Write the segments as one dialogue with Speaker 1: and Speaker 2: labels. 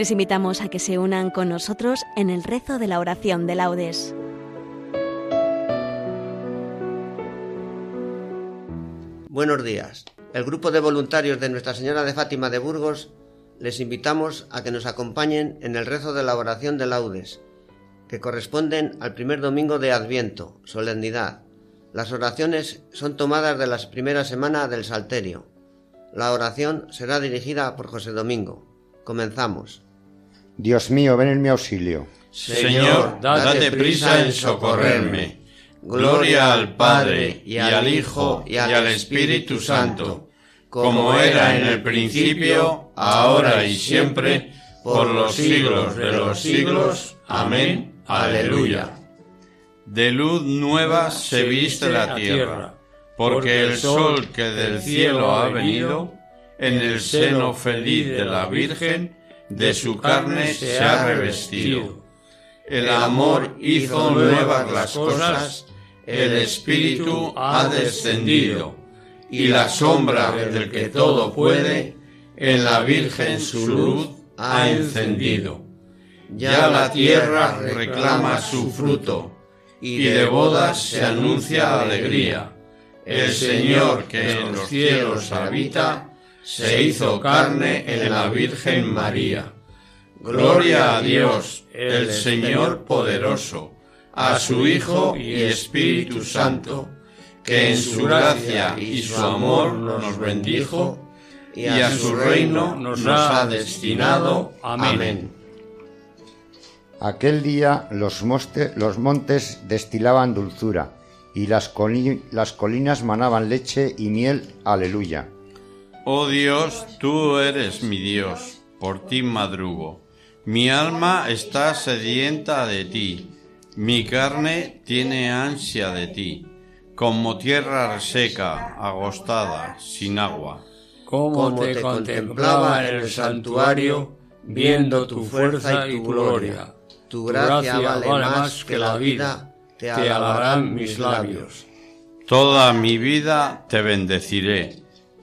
Speaker 1: Les invitamos a que se unan con nosotros en el rezo de la oración de laudes.
Speaker 2: Buenos días. El grupo de voluntarios de Nuestra Señora de Fátima de Burgos les invitamos a que nos acompañen en el rezo de la oración de laudes, que corresponden al primer domingo de Adviento, solemnidad. Las oraciones son tomadas de la primera semana del Salterio. La oración será dirigida por José Domingo. Comenzamos.
Speaker 3: Dios mío, ven en mi auxilio.
Speaker 4: Señor, date prisa en socorrerme. Gloria al Padre, y al Hijo, y al Espíritu Santo, como era en el principio, ahora y siempre, por los siglos de los siglos. Amén. Aleluya. De luz nueva se viste la tierra, porque el sol que del cielo ha venido, en el seno feliz de la Virgen, de su carne se ha revestido. El amor hizo nuevas las cosas, el Espíritu ha descendido, y la sombra del que todo puede, en la Virgen su luz ha encendido. Ya la tierra reclama su fruto, y de bodas se anuncia alegría. El Señor que en los cielos habita, se hizo carne en la Virgen María. Gloria a Dios, el Señor poderoso, a su Hijo y Espíritu Santo, que en su gracia y su amor nos bendijo, y a su reino nos ha destinado. Amén.
Speaker 3: Aquel día los, montes destilaban dulzura, y las colinas manaban leche y miel. Aleluya.
Speaker 4: Oh Dios, tú eres mi Dios, por ti madrugo. Mi alma está sedienta de ti, mi carne tiene ansia de ti, como tierra seca, agostada, sin agua.
Speaker 5: Como te contemplaba en el santuario, viendo tu fuerza y tu gloria. Tu gracia vale más que la vida, te alabarán mis labios.
Speaker 4: Toda mi vida te bendeciré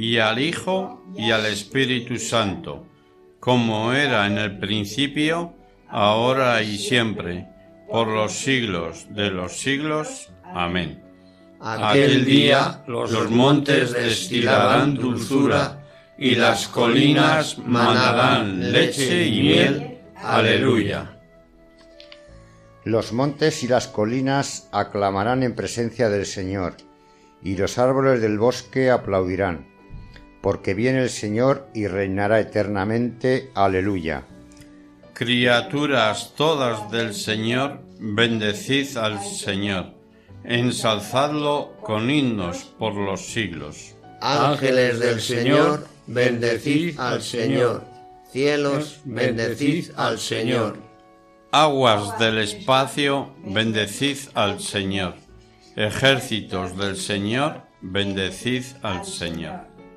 Speaker 4: y al Hijo, y al Espíritu Santo, como era en el principio, ahora y siempre, por los siglos de los siglos. Amén.
Speaker 5: Aquel día los montes destilarán dulzura y las colinas manarán leche y miel. Aleluya.
Speaker 3: Los montes y las colinas aclamarán en presencia del Señor, y los árboles del bosque aplaudirán, porque viene el Señor y reinará eternamente. Aleluya.
Speaker 4: Criaturas todas del Señor, bendecid al Señor, ensalzadlo con himnos por los siglos.
Speaker 2: Ángeles del Señor, bendecid al Señor. Cielos, bendecid al Señor.
Speaker 4: Aguas del espacio, bendecid al Señor. Ejércitos del Señor, bendecid al Señor.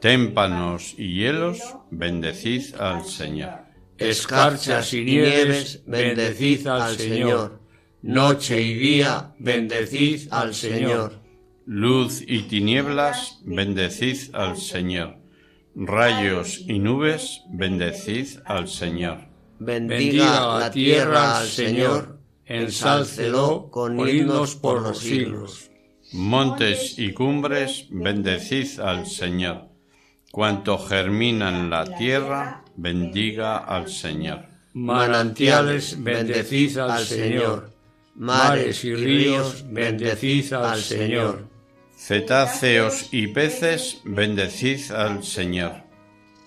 Speaker 4: Témpanos y hielos, bendecid al Señor
Speaker 5: escarchas y nieves, bendecid al Señor. Noche y día, bendecid al Señor.
Speaker 4: Luz y tinieblas, bendecid al Señor. Rayos y nubes, bendecid al Señor.
Speaker 5: Bendiga la tierra al Señor, ensálcelo con himnos por los siglos.
Speaker 4: Montes y cumbres, bendecid al Señor. Cuanto germina en la tierra, bendiga al Señor.
Speaker 5: Manantiales, bendecid al Señor. Mares y ríos, bendecid al Señor.
Speaker 4: Cetáceos y peces, bendecid al Señor.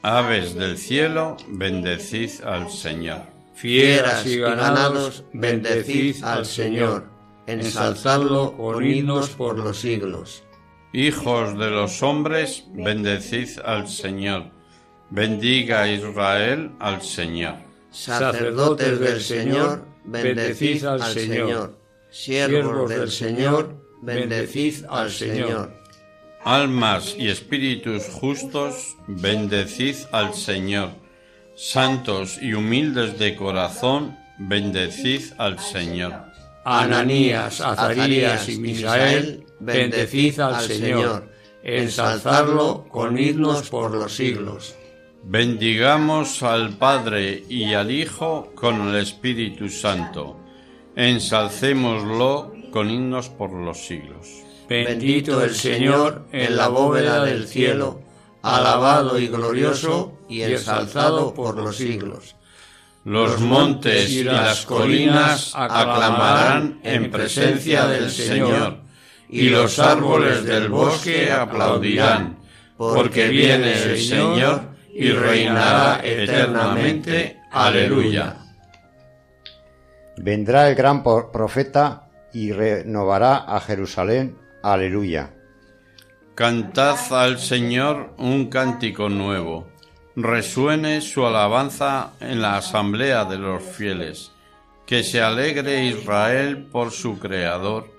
Speaker 4: Aves del cielo, bendecid al Señor.
Speaker 2: Fieras y ganados, bendecid al Señor. Ensalzadlo con himnos por los siglos.
Speaker 4: Hijos de los hombres, bendecid al Señor. Bendiga Israel al Señor
Speaker 2: sacerdotes del Señor, bendecid al Señor. Siervos del Señor, bendecid al Señor.
Speaker 4: Almas y espíritus justos, bendecid al Señor. Santos y humildes de corazón, bendecid al Señor.
Speaker 5: Ananías, Azarías y Misael, bendecid al Señor. Ensalzarlo con himnos por los siglos.
Speaker 4: Bendigamos al Padre y al Hijo con el Espíritu Santo. Ensalcémoslo con himnos por los siglos.
Speaker 5: Bendito el Señor en la bóveda del cielo, alabado y glorioso y ensalzado por los siglos.
Speaker 4: Los montes y las colinas aclamarán en presencia del Señor, y los árboles del bosque aplaudirán, porque viene el Señor y reinará eternamente. Aleluya.
Speaker 3: Vendrá el gran profeta y renovará a Jerusalén. Aleluya.
Speaker 4: Cantad al Señor un cántico nuevo. Resuene su alabanza en la asamblea de los fieles. Que se alegre Israel por su Creador,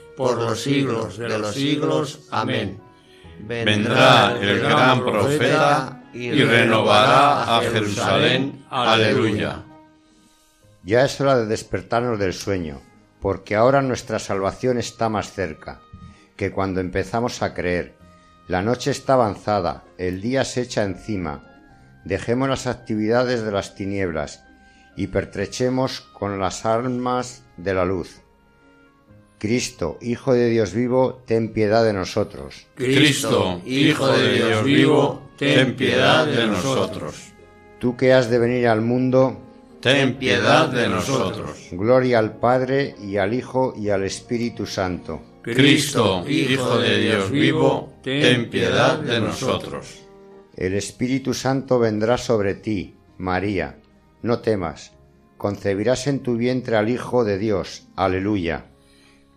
Speaker 2: por los siglos de los siglos. Amén.
Speaker 4: Vendrá el gran profeta y renovará a Jerusalén. Aleluya.
Speaker 3: Ya es hora de despertarnos del sueño, porque ahora nuestra salvación está más cerca que cuando empezamos a creer. La noche está avanzada, el día se echa encima. Dejemos las actividades de las tinieblas y pertrechemos con las armas de la luz. Cristo, Hijo de Dios vivo, ten piedad de nosotros.
Speaker 4: Cristo, Hijo de Dios vivo, ten piedad de nosotros.
Speaker 3: Tú que has de venir al mundo,
Speaker 4: ten piedad de nosotros.
Speaker 3: Gloria al Padre y al Hijo y al Espíritu Santo.
Speaker 4: Cristo, Hijo de Dios vivo, ten piedad de nosotros.
Speaker 3: El Espíritu Santo vendrá sobre ti, María. No temas. Concebirás en tu vientre al Hijo de Dios. Aleluya.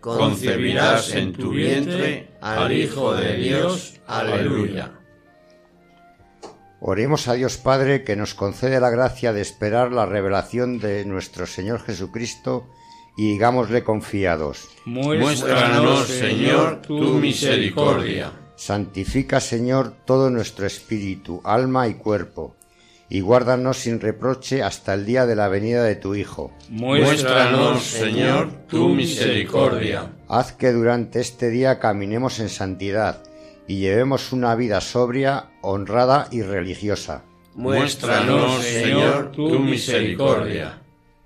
Speaker 5: concebirás en tu vientre al Hijo de Dios. Aleluya.
Speaker 3: Oremos a Dios Padre que nos concede la gracia de esperar la revelación de nuestro Señor Jesucristo y digámosle confiados.
Speaker 5: Muéstranos, Señor, tu misericordia.
Speaker 3: Santifica, Señor, todo nuestro espíritu, alma y cuerpo, y guárdanos sin reproche hasta el día de la venida de tu Hijo.
Speaker 5: Muéstranos, Señor, tu misericordia.
Speaker 3: Haz que durante este día caminemos en santidad y llevemos una vida sobria, honrada y religiosa.
Speaker 5: Muéstranos, Señor, tu misericordia.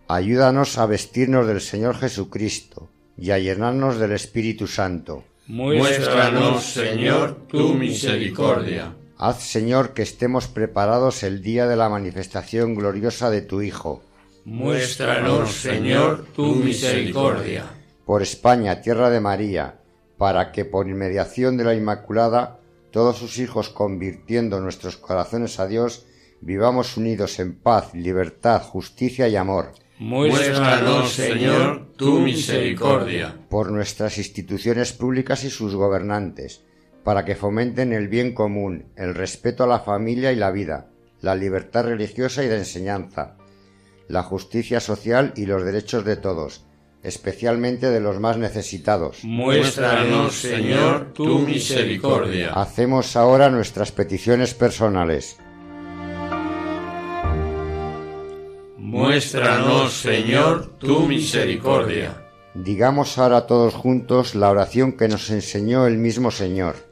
Speaker 3: Ayúdanos a vestirnos del Señor Jesucristo y a llenarnos del Espíritu Santo.
Speaker 5: Muéstranos, Señor, tu misericordia.
Speaker 3: Haz, Señor, que estemos preparados el día de la manifestación gloriosa de tu Hijo.
Speaker 5: Muéstranos, Señor, tu misericordia.
Speaker 3: Por España, tierra de María, para que por inmediación de la Inmaculada todos sus hijos convirtiendo nuestros corazones a Dios, vivamos unidos en paz, libertad, justicia y amor.
Speaker 5: Muéstranos, Señor, tu misericordia.
Speaker 3: Por nuestras instituciones públicas y sus gobernantes, para que fomenten el bien común, el respeto a la familia y la vida, la libertad religiosa y de enseñanza, la justicia social y los derechos de todos, especialmente de los más necesitados.
Speaker 5: Muéstranos, Señor, tu misericordia.
Speaker 3: Hacemos ahora nuestras peticiones personales.
Speaker 5: Muéstranos, Señor, tu misericordia.
Speaker 3: Digamos ahora todos juntos la oración que nos enseñó el mismo Señor.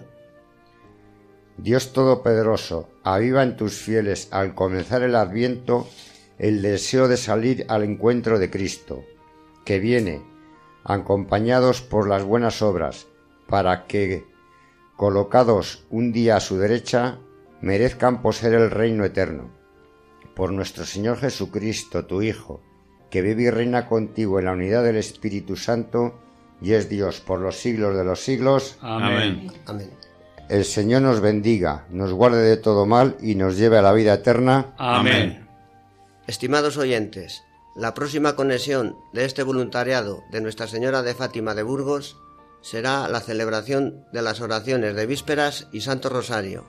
Speaker 3: Dios Todopoderoso, aviva en tus fieles al comenzar el adviento el deseo de salir al encuentro de Cristo que viene, acompañados por las buenas obras, para que, colocados un día a su derecha, merezcan poseer el reino eterno. Por nuestro Señor Jesucristo, tu Hijo, que vive y reina contigo en la unidad del Espíritu Santo, y es Dios por los siglos de los siglos.
Speaker 5: Amén.
Speaker 3: Amén. El Señor nos bendiga, nos guarde de todo mal y nos lleve a la vida eterna.
Speaker 5: Amén.
Speaker 2: Estimados oyentes, la próxima conexión de este voluntariado de Nuestra Señora de Fátima de Burgos será la celebración de las oraciones de vísperas y Santo Rosario,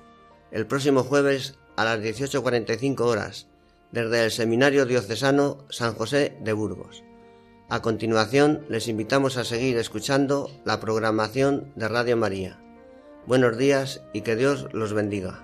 Speaker 2: el próximo jueves a las 18.45 horas, desde el Seminario Diocesano San José de Burgos. A continuación, les invitamos a seguir escuchando la programación de Radio María. Buenos días y que Dios los bendiga.